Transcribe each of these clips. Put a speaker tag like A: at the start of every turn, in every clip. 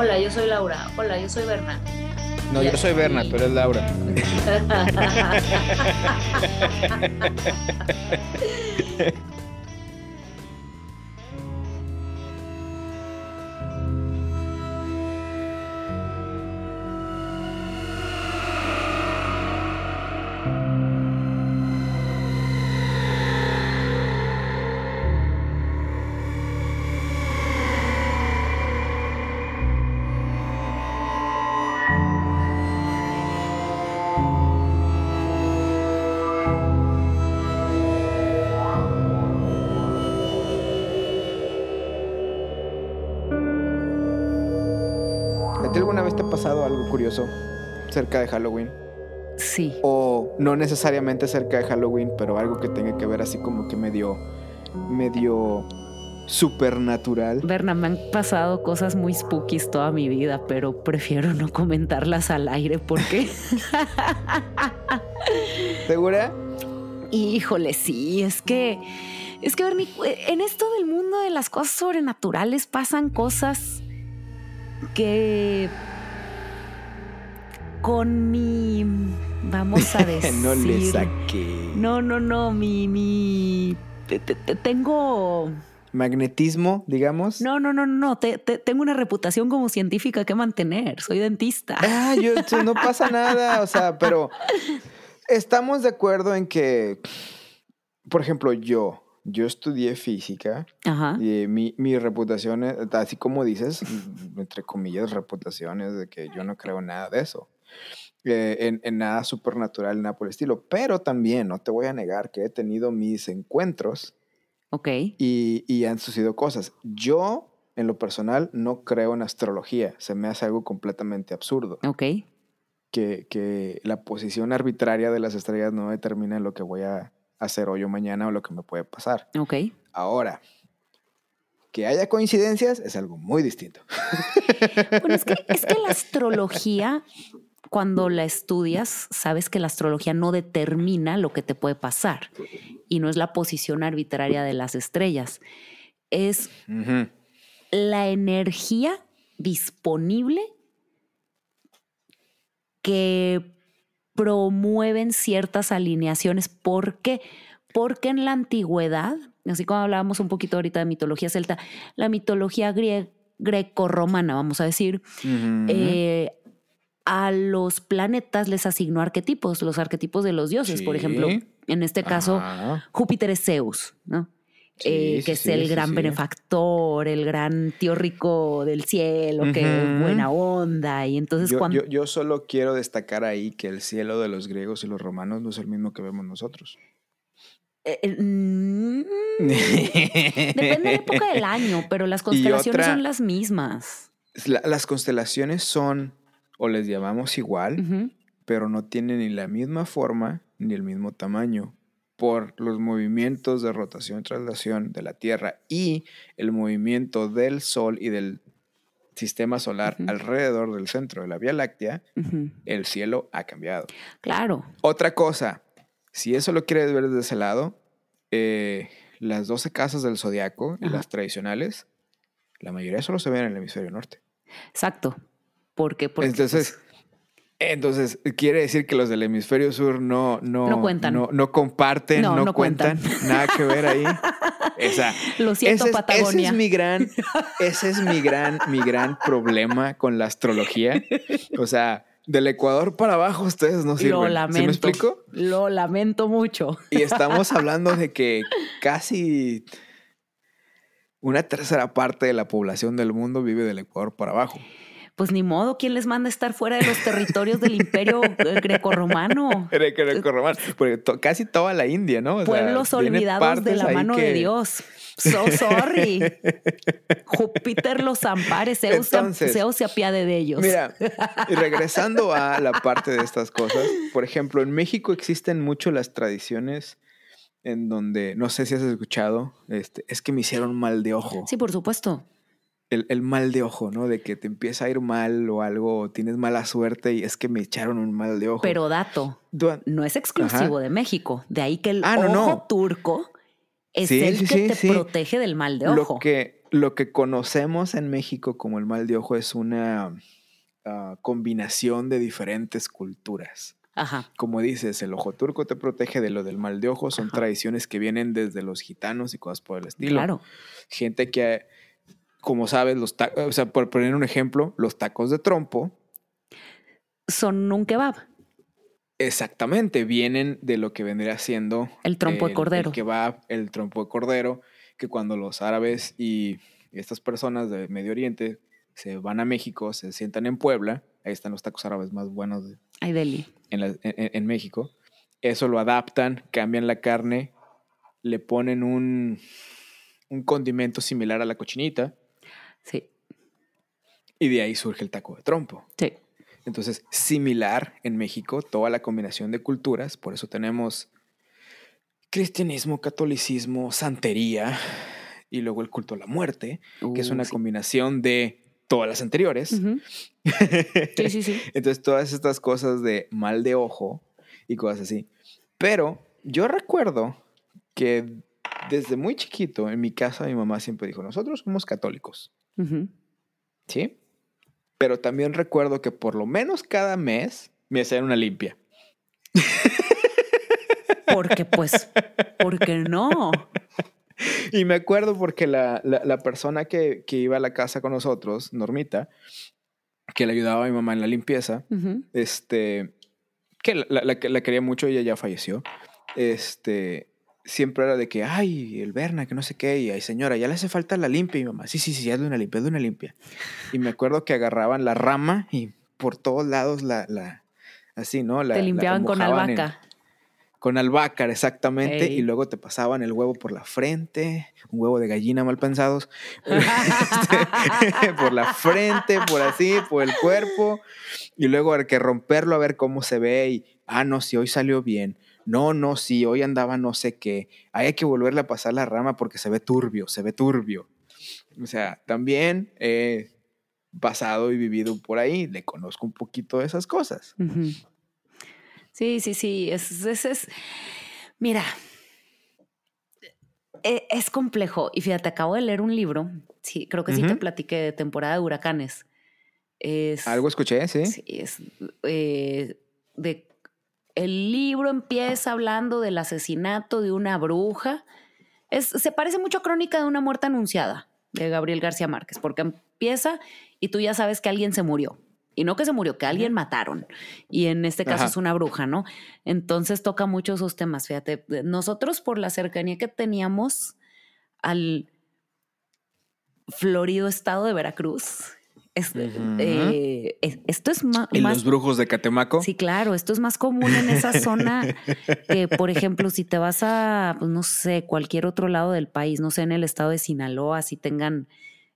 A: Hola, yo soy Laura. Hola, yo soy Berna.
B: No, yo soy Berna, tú eres Laura. curioso cerca de Halloween?
C: Sí.
B: O no necesariamente cerca de Halloween, pero algo que tenga que ver así como que medio, medio supernatural.
C: Berna, me han pasado cosas muy spookies toda mi vida, pero prefiero no comentarlas al aire porque.
B: ¿Segura?
C: Híjole, sí, es que. Es que, Bernie, en esto del mundo de las cosas sobrenaturales pasan cosas que. Con mi. Vamos a decir.
B: no le saqué.
C: No, no, no, mi. mi te- te- te- tengo.
B: Magnetismo, digamos.
C: No, no, no, no. te- te- tengo una reputación como científica que mantener. Soy dentista.
B: Ah, yo, no pasa nada, o sea, pero estamos de acuerdo en que, por ejemplo, yo, yo estudié física
C: Ajá.
B: y mi, mi reputación, es- así como dices, entre comillas, reputaciones de que yo no creo nada de eso. Eh, en, en nada supernatural, nada por el estilo. Pero también, no te voy a negar que he tenido mis encuentros
C: Ok.
B: y, y han sucedido cosas. Yo, en lo personal, no creo en astrología. Se me hace algo completamente absurdo
C: Ok.
B: que, que la posición arbitraria de las estrellas no determina lo que voy a hacer hoy o mañana o lo que me puede pasar.
C: Ok.
B: Ahora, que haya coincidencias es algo muy distinto.
C: Bueno, es que, es que la astrología, cuando la estudias, sabes que la astrología no determina lo que te puede pasar y no es la posición arbitraria de las estrellas. Es la energía disponible que promueven ciertas alineaciones. ¿Por qué? Porque en la antigüedad, así como hablábamos un poquito ahorita de mitología celta, la mitología grie- greco-romana, vamos a decir, eh, a los planetas les asignó arquetipos, los arquetipos de los dioses. Por ejemplo, en este caso,
B: Ajá.
C: Júpiter es Zeus, ¿no?
B: Sí,
C: Eh,
B: sí,
C: que es el gran benefactor, el gran tío rico del cielo, que
B: Ujú.
C: buena onda. Y entonces
B: Yo,
C: cuando...
B: yo- yo solo quiero destacar ahí que el cielo de los griegos y los romanos no es el mismo que vemos nosotros.
C: Eh, eh, mm, depende de la época del año, pero las constelaciones
B: otra-
C: son las mismas.
B: La- las constelaciones son, o les llamamos igual, pero no tienen ni la misma forma ni el mismo tamaño por los movimientos de rotación y traslación de la Tierra y el movimiento del Sol y del sistema solar alrededor del centro de la Vía Láctea, el cielo ha cambiado.
C: Claro.
B: Otra cosa, si eso lo quieres ver desde ese lado, eh, las 12 casas del zodiaco, las tradicionales, la mayoría solo se ven en el hemisferio norte.
C: Exacto. Porque, porque
B: Entonces, entonces, quiere decir que los del hemisferio sur no, no,
C: No cuentan.
B: no, no comparten,
C: No,
B: no, cuentan,
C: cuentan.
B: nada que ver ahí. Esa,
C: lo siento,
B: ese, es, ese
C: Patagonia.
B: es mi gran, ese es mi gran, mi gran problema con la astrología. O sea, del Ecuador para abajo ustedes no sirven.
C: Lo
B: ¿Sí
C: lamento.
B: me explico?
C: Lo lamento mucho.
B: Y estamos hablando de que casi una tercera parte de la población del mundo vive del Ecuador para abajo.
C: Pues ni modo, ¿quién les manda a estar fuera de los territorios del imperio grecorromano?
B: Era que era romano, porque casi toda la India, ¿no? O
C: Pueblos olvidados de la mano de Dios. So sorry. Júpiter los ampare, Zeus,
B: Entonces,
C: Zeus se apiade de ellos.
B: Mira, y regresando a la parte de estas cosas, por ejemplo, en México existen mucho las tradiciones en donde, no sé si has escuchado, este, es que me hicieron mal de ojo.
C: Sí, por supuesto.
B: El, el mal de ojo, ¿no? De que te empieza a ir mal o algo, o tienes mala suerte y es que me echaron un mal de ojo.
C: Pero dato, no es exclusivo
B: Ajá.
C: de México. De ahí que el
B: Ah,
C: ojo
B: no.
C: turco es
B: Sí,
C: el
B: sí,
C: que
B: sí,
C: te protege del mal de
B: Lo
C: ojo.
B: que, lo que conocemos en México como el mal de ojo es una ah, combinación de diferentes culturas.
C: Ajá.
B: Como dices, el ojo turco te protege de lo del mal de ojo. Son
C: Ajá.
B: tradiciones que vienen desde los gitanos y cosas por el estilo.
C: Claro.
B: Gente que, como sabes, los ta- o sea, por poner un ejemplo, los tacos de trompo,
C: Son un kebab.
B: exactamente, vienen de lo que vendría siendo
C: El trompo de cordero.
B: El kebab, el trompo de cordero, que cuando los árabes y estas personas de Medio Oriente se van a México, se sientan en Puebla, ahí están los tacos árabes más buenos de,
C: Ay, Deli.
B: en, la- en- en México. Eso lo adaptan, cambian la carne, le ponen un, un condimento similar a la cochinita
C: Sí.
B: y de ahí surge el taco de trompo.
C: Sí.
B: Entonces, similar en México, toda la combinación de culturas, por eso tenemos cristianismo, catolicismo, santería y luego el culto a la muerte, que es
C: Uh,
B: una
C: sí.
B: combinación de todas las anteriores.
C: Sí, sí, sí.
B: Entonces, todas estas cosas de mal de ojo y cosas así. Pero yo recuerdo que desde muy chiquito, en mi casa, mi mamá siempre dijo, nosotros somos católicos, ¿sí? Pero también recuerdo que por lo menos cada mes me hacían una limpia.
C: Porque, pues, porque no.
B: Y me acuerdo porque la, la- la persona que, que iba a la casa con nosotros, Normita, que le ayudaba a mi mamá en la limpieza, este, que la- la quería mucho y ella ya falleció, este, siempre era de que, ay, el Berna, que no sé qué, y ay, señora, ya le hace falta la limpia, y mi mamá, sí, sí, sí, hazle una limpia, hazle una limpia. Y me acuerdo que agarraban la rama y por todos lados la, la así, ¿no? La,
C: Te
B: la
C: limpiaban con
B: mojaban en-
C: albahaca.
B: con albácar, exactamente,
C: Ey.
B: y luego te pasaban el huevo por la frente, un huevo de gallina mal pensados, Este, por la frente, por así, por el cuerpo, y luego hay que romperlo a ver cómo se ve, y, ah, no, si hoy salió bien, no, no, si hoy andaba no sé qué, hay que volverle a pasar la rama porque se ve turbio, se ve turbio. O sea, también he pasado y vivido por ahí, le conozco un poquito de esas cosas.
C: Sí, sí, sí. Es, es, es- Mira, e- es complejo. Y fíjate, acabo de leer un libro. Sí, creo que sí te platiqué de temporada de huracanes. Es,
B: Algo escuché, ¿sí?
C: Sí, es eh, de el libro empieza hablando del asesinato de una bruja. Es, se parece mucho a Crónica de una muerte anunciada de Gabriel García Márquez, porque empieza y tú ya sabes que alguien se murió. Y no que se murió, que alguien mataron. Y en este caso
B: Ajá.
C: es una bruja, ¿no? Entonces toca mucho esos temas. Fíjate, nosotros por la cercanía que teníamos al florido estado de Veracruz, es- eh, es- esto es ma-
B: ¿Y
C: más...
B: los brujos de Catemaco?
C: Sí, claro, esto es más común en esa zona que, por ejemplo, si te vas a, pues, no sé, cualquier otro lado del país, no sé, en el estado de Sinaloa, si tengan,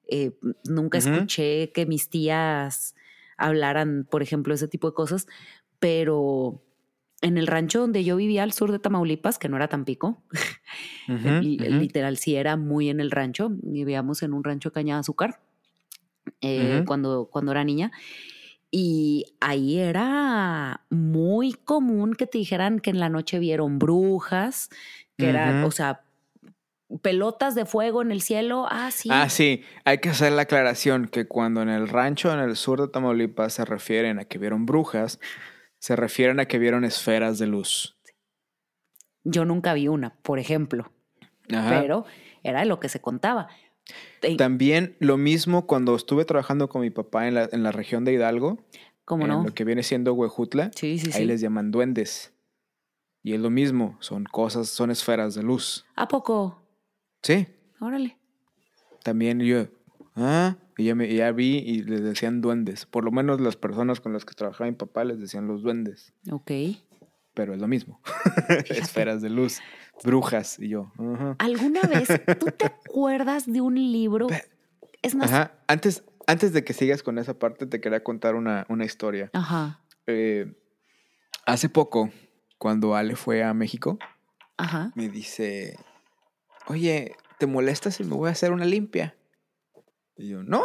C: eh, nunca escuché que mis tías hablaran, por ejemplo, ese tipo de cosas, pero en el rancho donde yo vivía al sur de Tamaulipas, que no era Tampico, li-
B: ujú.
C: literal sí era muy en el rancho, vivíamos en un rancho de caña de azúcar eh, cuando, cuando era niña. Y ahí era muy común que te dijeran que en la noche vieron brujas, que eran, o sea, pelotas de fuego en el cielo. Ah, sí.
B: Ah, sí, hay que hacer la aclaración que cuando en el rancho en el sur de Tamaulipas se refieren a que vieron brujas, se refieren a que vieron esferas de luz.
C: Yo nunca vi una, por ejemplo,
B: Ajá.
C: pero era de lo que se contaba.
B: También lo mismo cuando estuve trabajando con mi papá en la, en la región de Hidalgo,
C: ¿Cómo
B: en
C: no?
B: lo que viene siendo Huejutla,
C: Sí, sí,
B: ahí
C: sí.
B: les llaman duendes. Y es lo mismo, son cosas, son esferas de luz.
C: ¿A poco?
B: Sí,
C: Órale.
B: también yo, ah, y ya, me, ya vi y les decían duendes. Por lo menos las personas con las que trabajaba mi papá les decían los duendes.
C: Ok.
B: pero es lo mismo. Esferas de luz, brujas y yo.
C: ¿Alguna vez tú te acuerdas de un libro? Es más.
B: Ajá. Antes, antes de que sigas con esa parte, te quería contar una, una historia.
C: Ajá.
B: Eh, hace poco, cuando Ale fue a México,
C: Ajá.
B: me dice, oye, ¿te molesta si me voy a hacer una limpia? Y yo, no,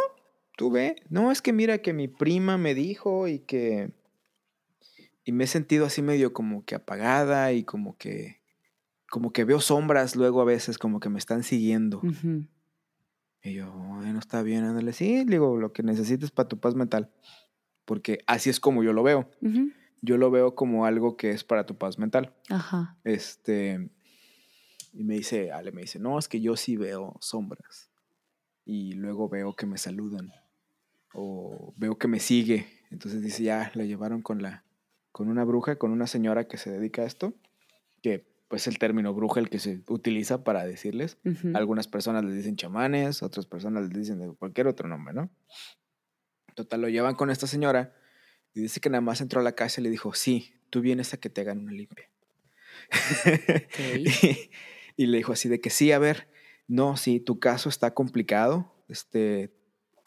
B: tú ve. No, es que mira que mi prima me dijo y que... Y me he sentido así medio como que apagada y como que... Como que veo sombras luego a veces como que me están siguiendo. Y yo, bueno, está bien, ándale. Sí, digo, lo que necesites para tu paz mental. Porque así es como yo lo veo. Yo lo veo como algo que es para tu paz mental.
C: Ajá.
B: Este. Y me dice, Ale, me dice, no, es que yo sí veo sombras. Y luego veo que me saludan. O veo que me sigue. Entonces dice, ya, la llevaron con la. con una bruja, con una señora que se dedica a esto. Que pues el término bruja el que se utiliza para decirles. Algunas personas les dicen chamanes, otras personas les dicen de cualquier otro nombre, ¿no? Total, lo llevan con esta señora y dice que nada más entró a la casa y le dijo, sí, tú vienes a que te hagan una limpia. y, y le dijo así de que sí, a ver, no, sí, tu caso está complicado, este,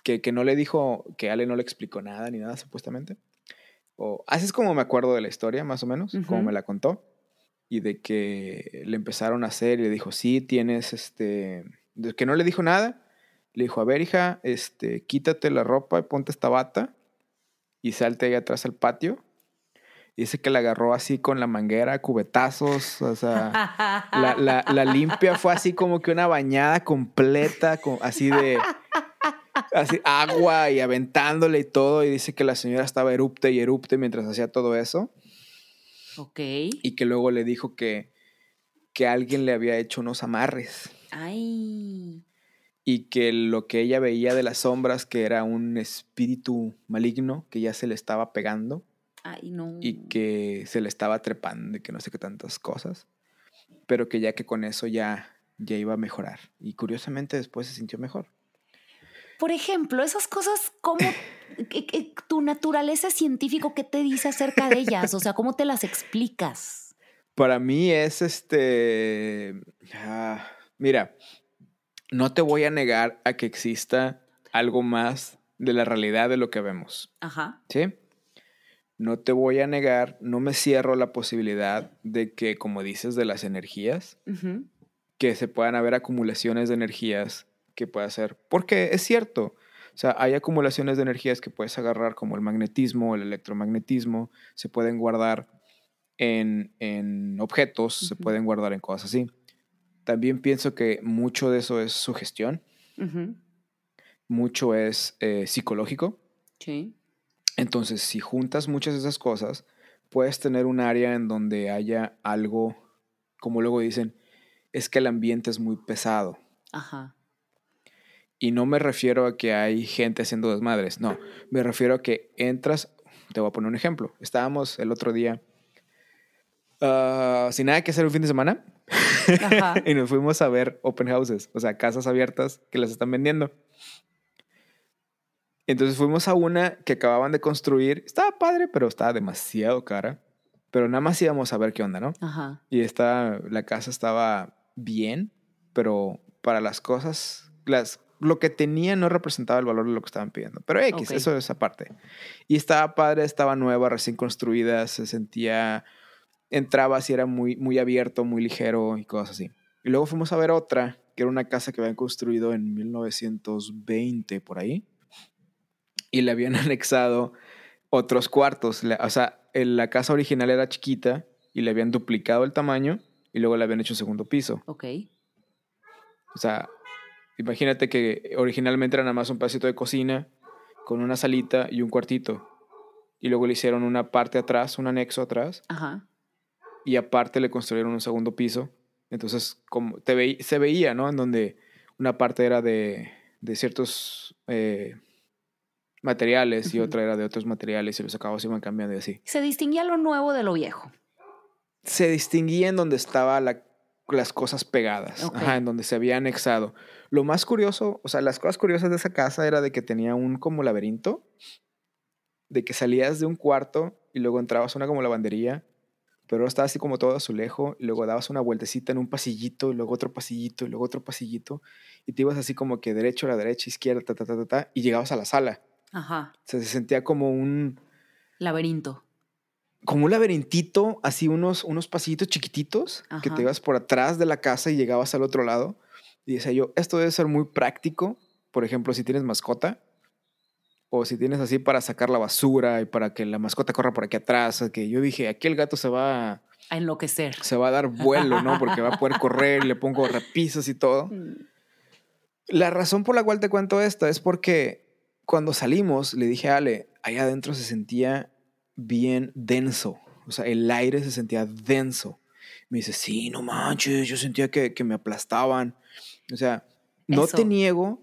B: que, que no le dijo, que Ale no le explicó nada ni nada supuestamente. O, así es como me acuerdo de la historia, más o menos, como
C: Ujú.
B: me la contó. Y de que le empezaron a hacer y le dijo, sí, tienes este... De que no le dijo nada. Le dijo, a ver, hija, este, quítate la ropa y ponte esta bata y salte ahí atrás al patio. Dice que la agarró así con la manguera, cubetazos, o sea... La, la- la limpia fue así como que una bañada completa, así de así agua y aventándole y todo. Y dice que la señora estaba erupte y erupte mientras hacía todo eso.
C: Ok.
B: Y que luego le dijo que, que alguien le había hecho unos amarres.
C: Ay.
B: Y que lo que ella veía de las sombras, que era un espíritu maligno que ya se le estaba pegando
C: Ay, no.
B: y que se le estaba trepando y que no sé qué tantas cosas. Pero que ya que con eso ya, ya iba a mejorar. Y curiosamente después se sintió mejor.
C: Por ejemplo, esas cosas, ¿cómo que- que tu naturaleza científico qué te dice acerca de ellas? O sea, ¿cómo te las explicas?
B: Para mí es este. ah, mira, no te voy a negar a que exista algo más de la realidad de lo que vemos.
C: Ajá.
B: ¿Sí? No te voy a negar, no me cierro la posibilidad de que, como dices, de las energías, que se puedan haber acumulaciones de energías que pueda ser. Porque es cierto. O sea, hay acumulaciones de energías que puedes agarrar, como el magnetismo, el electromagnetismo, se pueden guardar en, en objetos, se
C: Ujú.
B: pueden guardar en cosas así. También pienso que mucho de eso es sugestión,
C: Ujú.
B: mucho es eh, psicológico.
C: Sí.
B: Entonces, si juntas muchas de esas cosas, puedes tener un área en donde haya algo, como luego dicen, es que el ambiente es muy pesado.
C: Ajá.
B: Y no me refiero a que hay gente haciendo desmadres, no, me refiero a que entras, te voy a poner un ejemplo. Estábamos el otro día ah, sin nada que hacer un fin de semana
C: Ajá.
B: y nos fuimos a ver open houses, o sea, casas abiertas que las están vendiendo. Entonces fuimos a una que acababan de construir, estaba padre, pero estaba demasiado cara. Pero nada más íbamos a ver qué onda, ¿no?
C: Ajá.
B: Y esta, la casa estaba bien, pero para las cosas, las, lo que tenía no representaba el valor de lo que estaban pidiendo. Pero X,
C: Ok.
B: eso es aparte. Y estaba padre, estaba nueva, recién construida, se sentía, entrabas y era muy, muy abierto, muy ligero y cosas así. Y luego fuimos a ver otra, que era una casa que habían construido en 1920 por ahí. Y le habían anexado otros cuartos. O sea, la casa original era chiquita y le habían duplicado el tamaño y luego le habían hecho un segundo piso.
C: Ok.
B: O sea, imagínate que originalmente era nada más un pedacito de cocina con una salita y un cuartito. Y luego le hicieron una parte atrás, un anexo atrás,
C: Ajá.
B: y aparte le construyeron un segundo piso. Entonces, como te se veía, ¿no? En donde una parte era de, de ciertos eh, materiales y otra era de otros materiales y los acabados iban cambiando y así.
C: Se distinguía lo nuevo de lo viejo.
B: se distinguía en donde estaban las cosas pegadas, ajá, en donde se había anexado. Lo más curioso, o sea, las cosas curiosas de esa casa era de que tenía un como laberinto, de que salías de un cuarto y luego entrabas a una como lavandería, pero estaba así como todo azulejo, y luego dabas una vueltecita en un pasillito, y luego otro pasillito, y luego otro pasillito, y te ibas así como que derecho a la derecha, izquierda, ta, ta, ta, ta, ta, y llegabas a la sala.
C: Ajá.
B: O sea, se sentía como un,
C: Laberinto.
B: como un laberintito, así unos, unos pasillitos chiquititos que
C: Ajá.
B: te ibas por atrás de la casa y llegabas al otro lado. Y decía yo, esto debe ser muy práctico, por ejemplo, si tienes mascota o si tienes así para sacar la basura y para que la mascota corra por aquí atrás. o Que yo dije, aquí el gato se va, a-
C: A enloquecer.
B: se va a dar vuelo, ¿no? Porque va a poder correr y le pongo repisas y todo.
C: Mm.
B: La razón por la cual te cuento esto es porque cuando salimos, le dije a Ale, allá adentro se sentía bien denso. O sea, el aire se sentía denso. Me dice, sí, no manches, yo sentía que, que me aplastaban. O sea, no
C: Eso.
B: te niego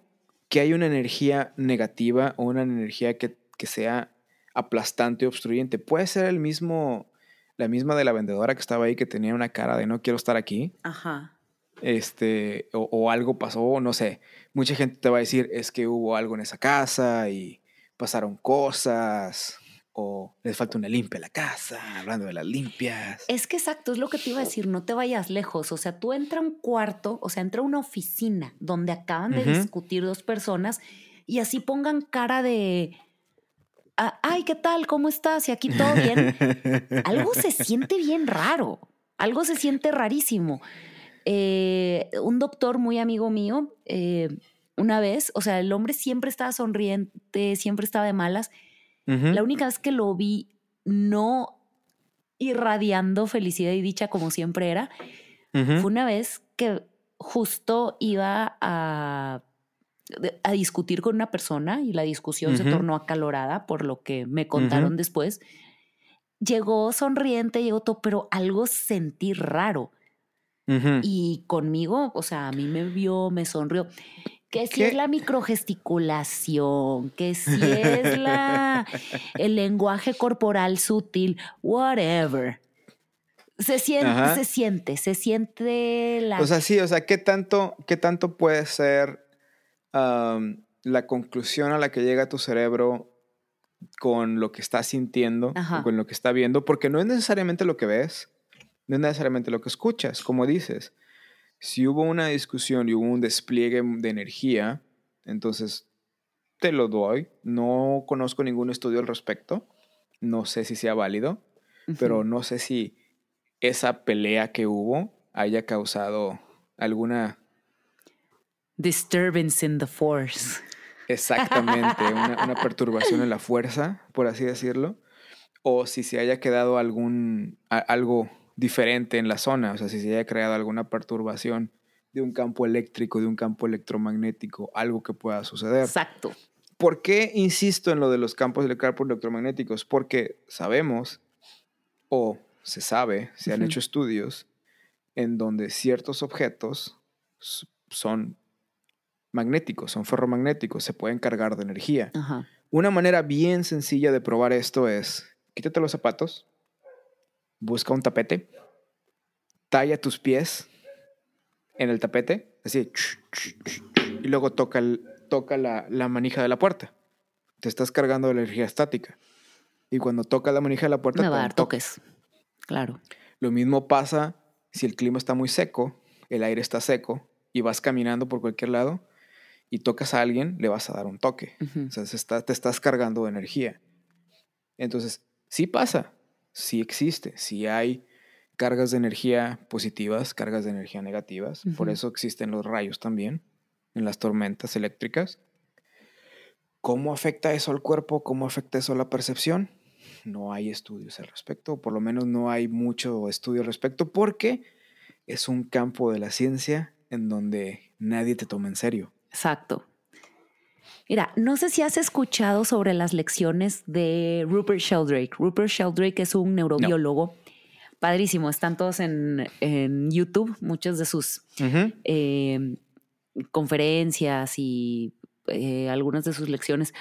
B: que hay una energía negativa o una energía que, que sea aplastante obstruyente. Puede ser el mismo, la misma de la vendedora que estaba ahí que tenía una cara de no quiero estar aquí
C: Ajá.
B: este, o, o algo pasó, no sé. Mucha gente te va a decir, es que hubo algo en esa casa y pasaron cosas, o les falta una limpia a la casa, hablando de las limpias.
C: Es que exacto, es lo que te iba a decir, no te vayas lejos. O sea, tú entra a un cuarto, o sea, entra a una oficina donde acaban de discutir dos personas y así pongan cara de, "Ah, ay, ¿qué tal? ¿Cómo estás? Y aquí todo bien. Algo se siente bien raro, algo se siente rarísimo. Eh, un doctor muy amigo mío, eh, una vez, o sea, el hombre siempre estaba sonriente, siempre estaba de malas. La única vez que lo vi no irradiando felicidad y dicha como siempre era, fue una vez que justo iba a, a discutir con una persona y la discusión se tornó acalorada por lo que me contaron después. Llegó sonriente, llegó todo, pero algo sentí raro. Y conmigo, o sea, a mí me vio, me sonrió. Que si
B: ¿Qué?
C: es la microgesticulación, que si es la, el lenguaje corporal sutil, whatever. Se siente,
B: Ajá.
C: se siente, se siente la...
B: O sea, sí, o sea, ¿qué tanto, qué tanto puede ser la conclusión a la que llega tu cerebro con lo que está sintiendo, o con lo que está viendo? Porque no es necesariamente lo que ves, no es necesariamente lo que escuchas, como dices. Si hubo una discusión y hubo un despliegue de energía, entonces te lo doy. No conozco ningún estudio al respecto. No sé si sea válido, pero no sé si esa pelea que hubo haya causado alguna
C: Disturbance in the force.
B: exactamente una, una perturbación en la fuerza, por así decirlo, o si se haya quedado algún a- algo diferente en la zona, o sea, si se haya creado alguna perturbación de un campo eléctrico, de un campo electromagnético, algo que pueda suceder.
C: Exacto.
B: ¿Por qué insisto en lo de los campos electromagnéticos? Porque sabemos, o se sabe, se han hecho estudios en donde ciertos objetos son magnéticos, son ferromagnéticos, se pueden cargar de energía.
C: Ajá.
B: Una manera bien sencilla de probar esto es, quítate los zapatos, busca un tapete, talla tus pies en el tapete, así, y luego toca, el- toca la, la manija de la puerta. Te estás cargando de energía estática. Y cuando toca la manija de la puerta,
C: Me va a
B: da
C: dar toques. Claro.
B: Lo mismo pasa si el clima está muy seco, el aire está seco, y vas caminando por cualquier lado y tocas a alguien, le vas a dar un toque.
C: Ujú.
B: O sea, se está- te estás cargando de energía. Entonces, sí pasa, sí existe, sí hay cargas de energía positivas, cargas de energía negativas. Por eso existen los rayos también, en las tormentas eléctricas. ¿Cómo afecta eso al cuerpo? ¿Cómo afecta eso a la percepción? No hay estudios al respecto, o por lo menos no hay mucho estudio al respecto, porque es un campo de la ciencia en donde nadie te toma en serio.
C: Exacto. Mira, no sé si has escuchado sobre las lecciones de Rupert Sheldrake. Rupert Sheldrake es un neurobiólogo. Padrísimo, están todos en, en YouTube, muchas de sus eh, conferencias y eh, algunas de sus lecciones.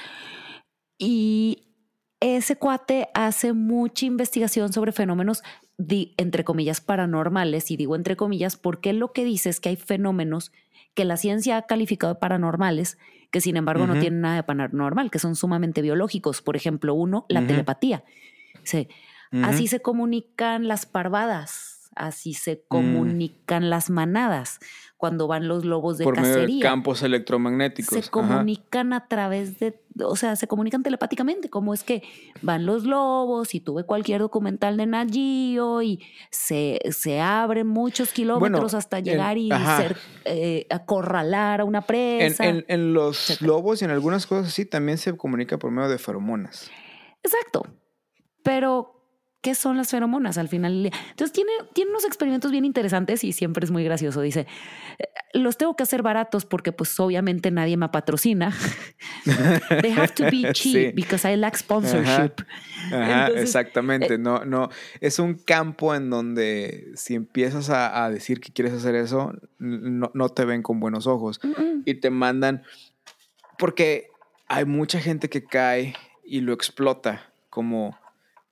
C: Y ese cuate hace mucha investigación sobre fenómenos, entre comillas, paranormales. Y digo entre comillas porque lo que dice es que hay fenómenos que la ciencia ha calificado de paranormales, que sin embargo no tienen nada de paranormal, que son sumamente biológicos. Por ejemplo, uno, la telepatía.
B: Ujú.
C: Así se comunican las parvadas, así
B: Mm.
C: se comunican las manadas cuando van los lobos de
B: por medio de
C: cacería.
B: campos electromagnéticos.
C: se
B: Ajá.
C: comunican a través de, o sea, se comunican telepáticamente, como es que van los lobos y tuve cualquier documental de Nat Geo y se, se abren muchos kilómetros hasta
B: en-
C: llegar y ser, eh, acorralar a una
B: En,
C: presa.
B: en- en los
C: etcétera.
B: lobos y en algunas cosas así también se comunica por medio de feromonas.
C: Exacto. Pero qué son las feromonas al final. Entonces tiene, tiene unos experimentos bien interesantes y siempre es muy gracioso. Dice, "Eh, los tengo que hacer baratos porque pues obviamente nadie me patrocina. They have to be cheap
B: Sí.
C: because I lack sponsorship.
B: Ajá,
C: Entonces,
B: exactamente.
C: eh,
B: no, no. Es un campo en donde si empiezas a, a decir que quieres hacer eso, no, no te ven con buenos ojos. Y te mandan. Porque hay mucha gente que cae y lo explota, como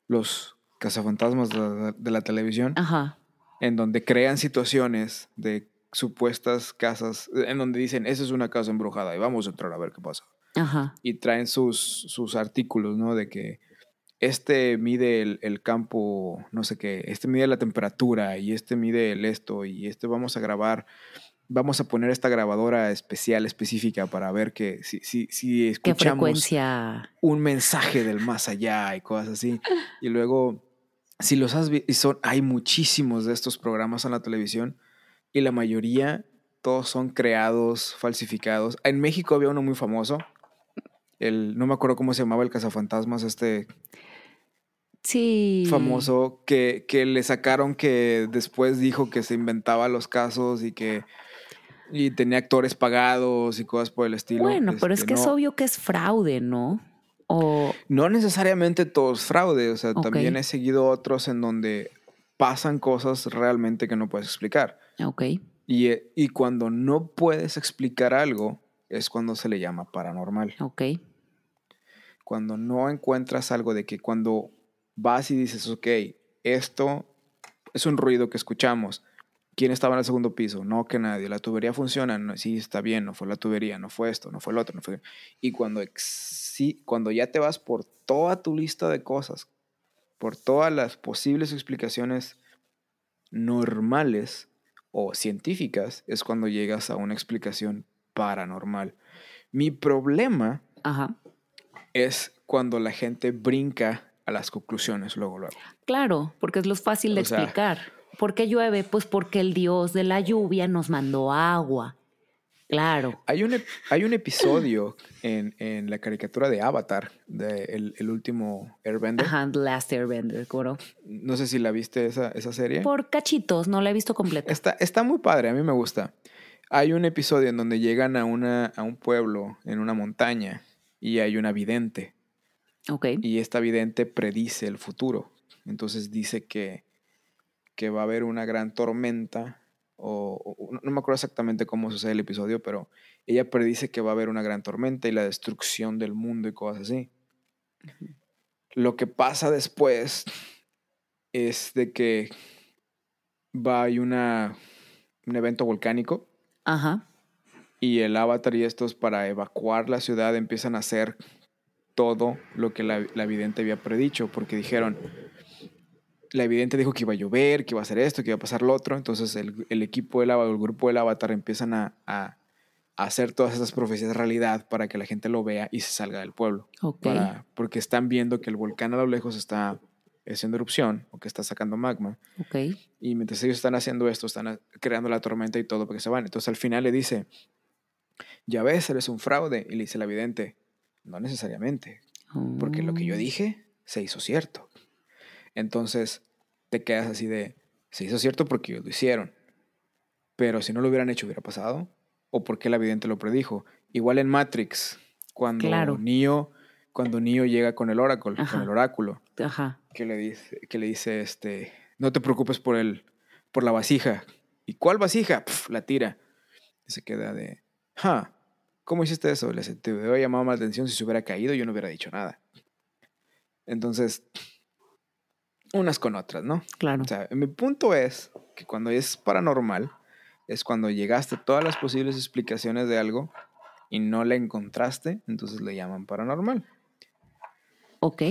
B: los cazafantasmas de, de la televisión,
C: Ajá.
B: en donde crean situaciones de supuestas casas, en donde dicen, esa es una casa embrujada y vamos a entrar a ver qué pasa
C: Ajá.
B: y traen sus, sus artículos, ¿no? De que este mide el, el campo, no sé qué, este mide la temperatura y este mide el esto y este vamos a grabar, vamos a poner esta grabadora especial, específica para ver que si, si, si
C: ¿Qué
B: escuchamos
C: frecuencia?
B: un mensaje del más allá y cosas así. Y luego, si los has visto, hay muchísimos de estos programas en la televisión y la mayoría, todos son creados, falsificados. En México había uno muy famoso, el, no me acuerdo cómo se llamaba el cazafantasmas, este
C: Sí.
B: famoso, que, que le sacaron que después dijo que se inventaba los casos y que y tenía actores pagados y cosas por el estilo.
C: Bueno, pero es
B: Este,
C: que es obvio que es fraude, ¿no? O,
B: No necesariamente todo es fraude, o sea, también he seguido otros en donde pasan cosas realmente que no puedes explicar.
C: ok.
B: Y, eh, y cuando no puedes explicar algo, es cuando se le llama paranormal.
C: Ok.
B: Cuando no encuentras algo de que cuando vas y dices, ok, esto es un ruido que escuchamos. ¿Quién estaba en el segundo piso? No, que nadie. La tubería funciona. No, sí, está bien. No fue la tubería, no fue esto, no fue el otro. No fue... Y cuando, exi- cuando ya te vas por toda tu lista de cosas, por todas las posibles explicaciones normales o científicas, es cuando llegas a una explicación paranormal. Mi problema
C: Ajá.
B: es cuando la gente brinca a las conclusiones luego, luego.
C: Claro, porque es lo fácil de
B: O sea-
C: explicar. ¿Por qué llueve? Pues porque el dios de la lluvia nos mandó agua. Claro.
B: Hay un, hay un episodio en, en la caricatura de Avatar, de el, el último Airbender.
C: Ajá, The Last Airbender, ¿coro?
B: No sé si la viste esa, esa serie.
C: Por cachitos, no la he visto completa.
B: Está, está muy padre, a mí me gusta. Hay un episodio en donde llegan a, una, a un pueblo en una montaña y hay una vidente.
C: Ok.
B: Y esta vidente predice el futuro. Entonces dice que, que va a haber una gran tormenta, o, o- no me acuerdo exactamente cómo sucede el episodio, pero ella predice que va a haber una gran tormenta y la destrucción del mundo y cosas así. Lo que pasa después es de que va a una, un evento volcánico
C: Ajá.
B: y el avatar y estos para evacuar la ciudad empiezan a hacer todo lo que la, la vidente había predicho, porque dijeron, la vidente dijo que iba a llover, que iba a hacer esto, que iba a pasar lo otro, entonces el, el equipo del avatar, el grupo del avatar empiezan a, a- hacer todas esas profecías realidad para que la gente lo vea y se salga del pueblo,
C: Ok.
B: para, porque están viendo que el volcán a lo lejos está haciendo erupción o que está sacando magma.
C: Ok.
B: Y mientras ellos están haciendo esto, están creando la tormenta y todo porque se van. Entonces al final le dice, ya ves, eres un fraude. Y le dice la vidente, no necesariamente, porque lo que yo
C: Oh.
B: dije se hizo cierto. Entonces te quedas así de, se hizo cierto porque ellos lo hicieron. Pero si no lo hubieran hecho, hubiera pasado. ¿O porque la vidente lo predijo? Igual en Matrix, cuando
C: Claro.
B: Neo, cuando Neo llega con el oráculo,
C: Ajá.
B: con el oráculo
C: Ajá.
B: que le dice, que le dice este, no te preocupes por el, por la vasija. ¿Y cuál vasija? Pf, la tira. Y se queda de, ja, ¿cómo hiciste eso? Le dice, te hubiera llamado más la atención si se hubiera caído, yo no hubiera dicho nada. Entonces, unas con otras, ¿no?
C: Claro.
B: O sea, mi punto es que cuando es paranormal, es cuando llegaste a todas las posibles explicaciones de algo y no la encontraste, entonces le llaman paranormal.
C: Ok.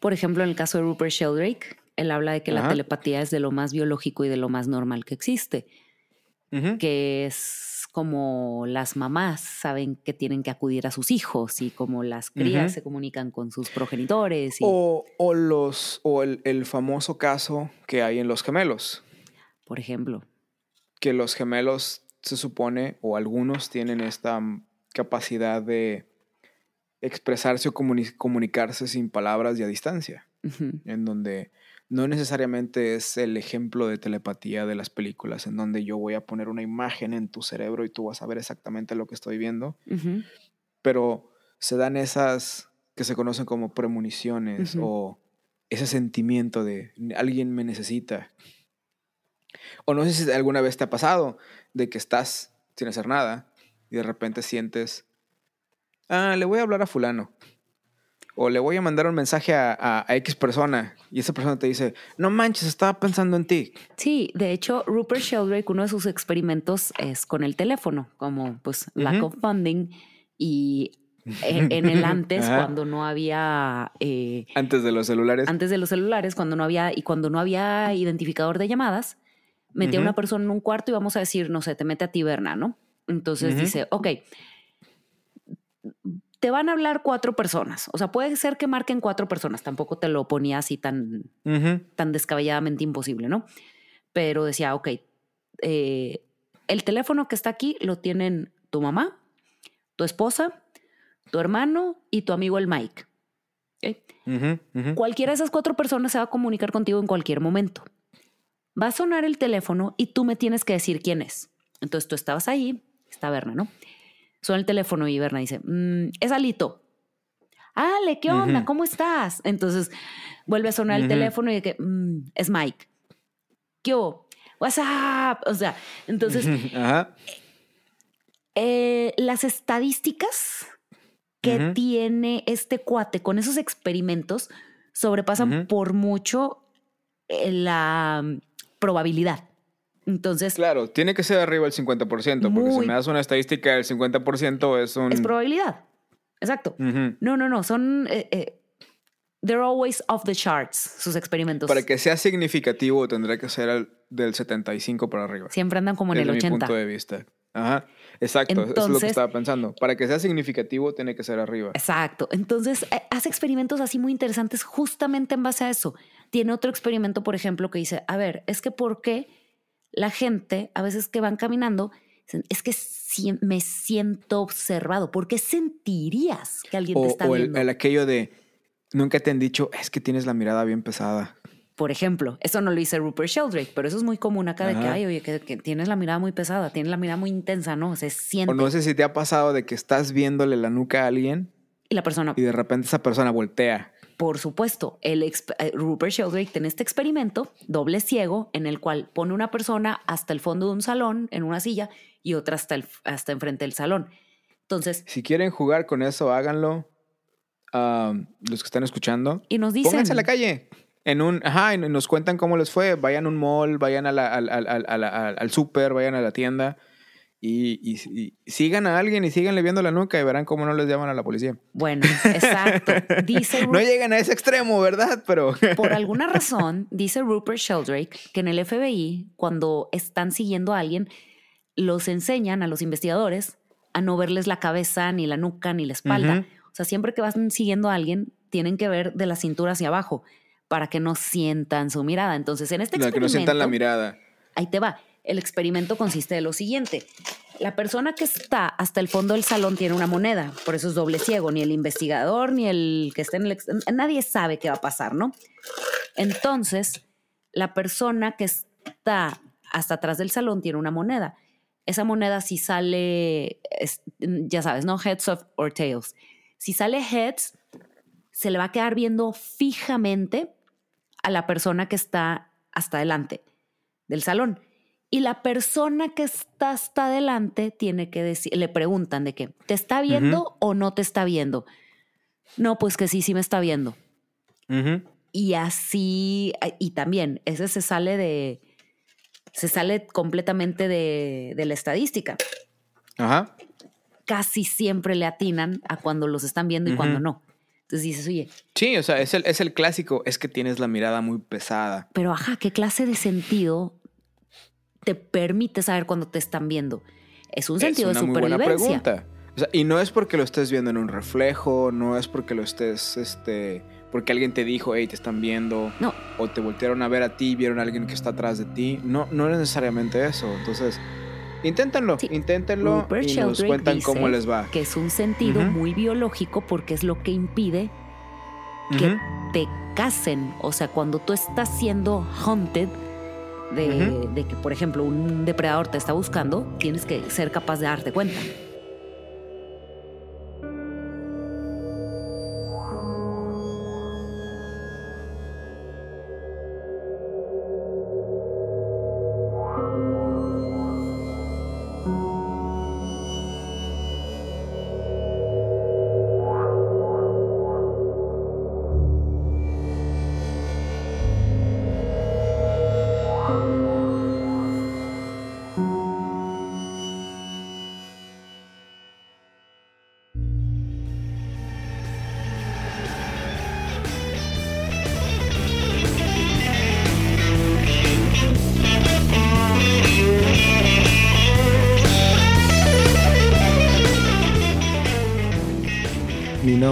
C: Por ejemplo, en el caso de Rupert Sheldrake, él habla de que la telepatía es de lo más biológico y de lo más normal que existe, que es como las mamás saben que tienen que acudir a sus hijos y como las crías se comunican con sus progenitores. Y,
B: O, o los, o el, el famoso caso que hay en los gemelos,
C: Por ejemplo.
B: que los gemelos se supone, o algunos tienen esta capacidad de expresarse o comuni- comunicarse sin palabras y a distancia, en donde no necesariamente es el ejemplo de telepatía de las películas, en donde yo voy a poner una imagen en tu cerebro y tú vas a ver exactamente lo que estoy viendo, pero se dan esas que se conocen como premoniciones o ese sentimiento de alguien me necesita. O no sé si alguna vez te ha pasado de que estás sin hacer nada y de repente sientes, ah, le voy a hablar a fulano. O le voy a mandar un mensaje a, a- a X persona y esa persona te dice, no manches, estaba pensando en ti.
C: Sí, de hecho, Rupert Sheldrake, uno de sus experimentos es con el teléfono, como pues lack
B: Ujú.
C: of funding y en, en el antes,
B: Ajá.
C: cuando no había, eh,
B: Antes de los celulares.
C: antes de los celulares, cuando no había y cuando no había identificador de llamadas, metía a
B: Ujú.
C: una persona en un cuarto y vamos a decir, no sé, te mete a ti, Berna, ¿no? Entonces
B: Ujú.
C: dice, ok, te van a hablar cuatro personas. O sea, puede ser que marquen cuatro personas. Tampoco te lo ponía así tan, tan descabelladamente imposible, ¿no? Pero decía, ok, eh, el teléfono que está aquí lo tienen tu mamá, tu esposa, tu hermano y tu amigo el Mike. ¿ok?
B: Ujú, ujú.
C: Cualquiera de esas cuatro personas se va a comunicar contigo en cualquier momento. Va a sonar el teléfono y tú me tienes que decir quién es. Entonces tú estabas ahí, está Berna, ¿no? Suena el teléfono y Berna dice, "Mm, es Alito. Ale, ¿qué onda? ¿Cómo estás? Entonces vuelve a sonar el teléfono y de que, "Mm, es Mike. ¿Qué hubo? WhatsApp. O sea, entonces
B: Ajá.
C: eh, las estadísticas que tiene este cuate con esos experimentos sobrepasan por mucho eh, la mm, probabilidad. Entonces,
B: Claro, tiene que ser arriba del 50%, porque
C: Muy-
B: si me das una estadística del 50% es un...
C: es probabilidad. Exacto. No, no, no. Son. eh, eh, they're always off the charts, sus experimentos.
B: Para que sea significativo tendrá que ser al- del 75 para arriba.
C: Siempre andan como en
B: desde
C: el
B: mi
C: 80.
B: punto de vista. Ajá, exacto, eso es lo que
C: Entonces-
B: estaba pensando. Para que sea significativo tiene que ser arriba.
C: Exacto. Entonces, eh, hace experimentos así muy interesantes justamente en base a eso. Tiene otro experimento, por ejemplo, que dice, a ver, es que ¿por qué la gente, a veces que van caminando, es que si- me siento observado? ¿Por qué sentirías que alguien te
B: O,
C: está
B: o el,
C: viendo?
B: el aquello de, nunca te han dicho, es que tienes la mirada bien pesada.
C: Por ejemplo, eso no lo dice Rupert Sheldrake, pero eso es muy común acá de que,
B: Ajá.
C: ay, oye, que, que tienes la mirada muy pesada, tienes la mirada muy intensa, ¿no? Se siente.
B: O no sé si te ha pasado de que estás viéndole la nuca a alguien
C: Y la persona,
B: y de repente esa persona voltea.
C: Por supuesto, el eh, Rupert Sheldrake tiene este experimento doble ciego en el cual pone una persona hasta el fondo de un salón en una silla y otra hasta, el, hasta enfrente del salón. Entonces,
B: Si quieren jugar con eso, háganlo. Los que están escuchando,
C: y nos dicen,
B: pónganse a la calle. En un, ajá, y nos cuentan cómo les fue. Vayan a un mall, vayan a la- al, al, al, al, al- al súper, vayan a la tienda y, y- y sigan a alguien y síganle viendo la nuca y verán cómo no les llaman a la policía.
C: bueno, exacto, dice
B: No llegan a ese extremo, ¿verdad? Pero
C: Por alguna razón, dice Rupert Sheldrake que en el FBI, cuando están siguiendo a alguien, los enseñan a los investigadores a no verles la cabeza, ni la nuca, ni la espalda. O sea, siempre que van siguiendo a alguien, tienen que ver de la cintura hacia abajo para que no sientan su mirada. Entonces, en este
B: no, que
C: experimento,
B: no sientan la mirada.
C: ahí te va. El experimento consiste de lo siguiente. La persona que está hasta el fondo del salón tiene una moneda, por eso es doble ciego, ni el investigador, ni el que está en el... Nadie sabe qué va a pasar, ¿no? Entonces, la persona que está hasta atrás del salón tiene una moneda. Esa moneda si sale, ya sabes, ¿no? Heads of or tails. Si sale heads, se le va a quedar viendo fijamente a la persona que está hasta adelante del salón. Y la persona que está hasta adelante tiene que decir, le preguntan de qué, ¿te está viendo o no te está viendo? No, pues que sí, sí me está viendo.
B: Ujú.
C: Y así, y también, ese se sale de, se sale completamente de, de la estadística.
B: Ajá.
C: Casi siempre le atinan a cuando los están viendo y
B: Ujú.
C: cuando no. Entonces dices, oye,
B: Sí, o sea, es el, es el clásico, es que tienes la mirada muy pesada.
C: pero ajá, ¿qué clase de sentido te permite saber cuando te están viendo? Es un sentido
B: es una
C: de
B: muy buena pregunta. O sea, y no es porque lo estés viendo en un reflejo, no es porque lo estés, este, porque alguien te dijo, hey, te están viendo,
C: No,
B: o te voltearon a ver a ti, vieron a alguien que está atrás de ti. No, no es necesariamente eso. Entonces, inténtenlo,
C: Sí.
B: inténtenlo
C: Rupert
B: y nos cuentan
C: dice
B: cómo les va.
C: que es un sentido muy biológico porque es lo que impide que te cacen. O sea, cuando tú estás siendo hunted, de, que, por ejemplo, un depredador te está buscando, tienes que ser capaz de darte cuenta.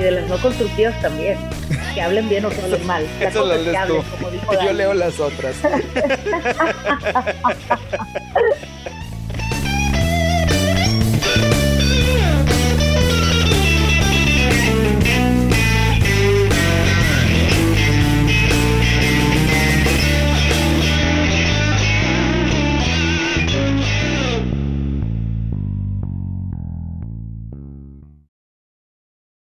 D: Y de las no constructivas también. Que hablen bien o que hablen mal. La
B: Eso
D: cosa
B: lo
D: es que
B: lees
D: hablen,
B: tú.
D: como dijo
B: Yo
D: Dani.
B: leo las otras.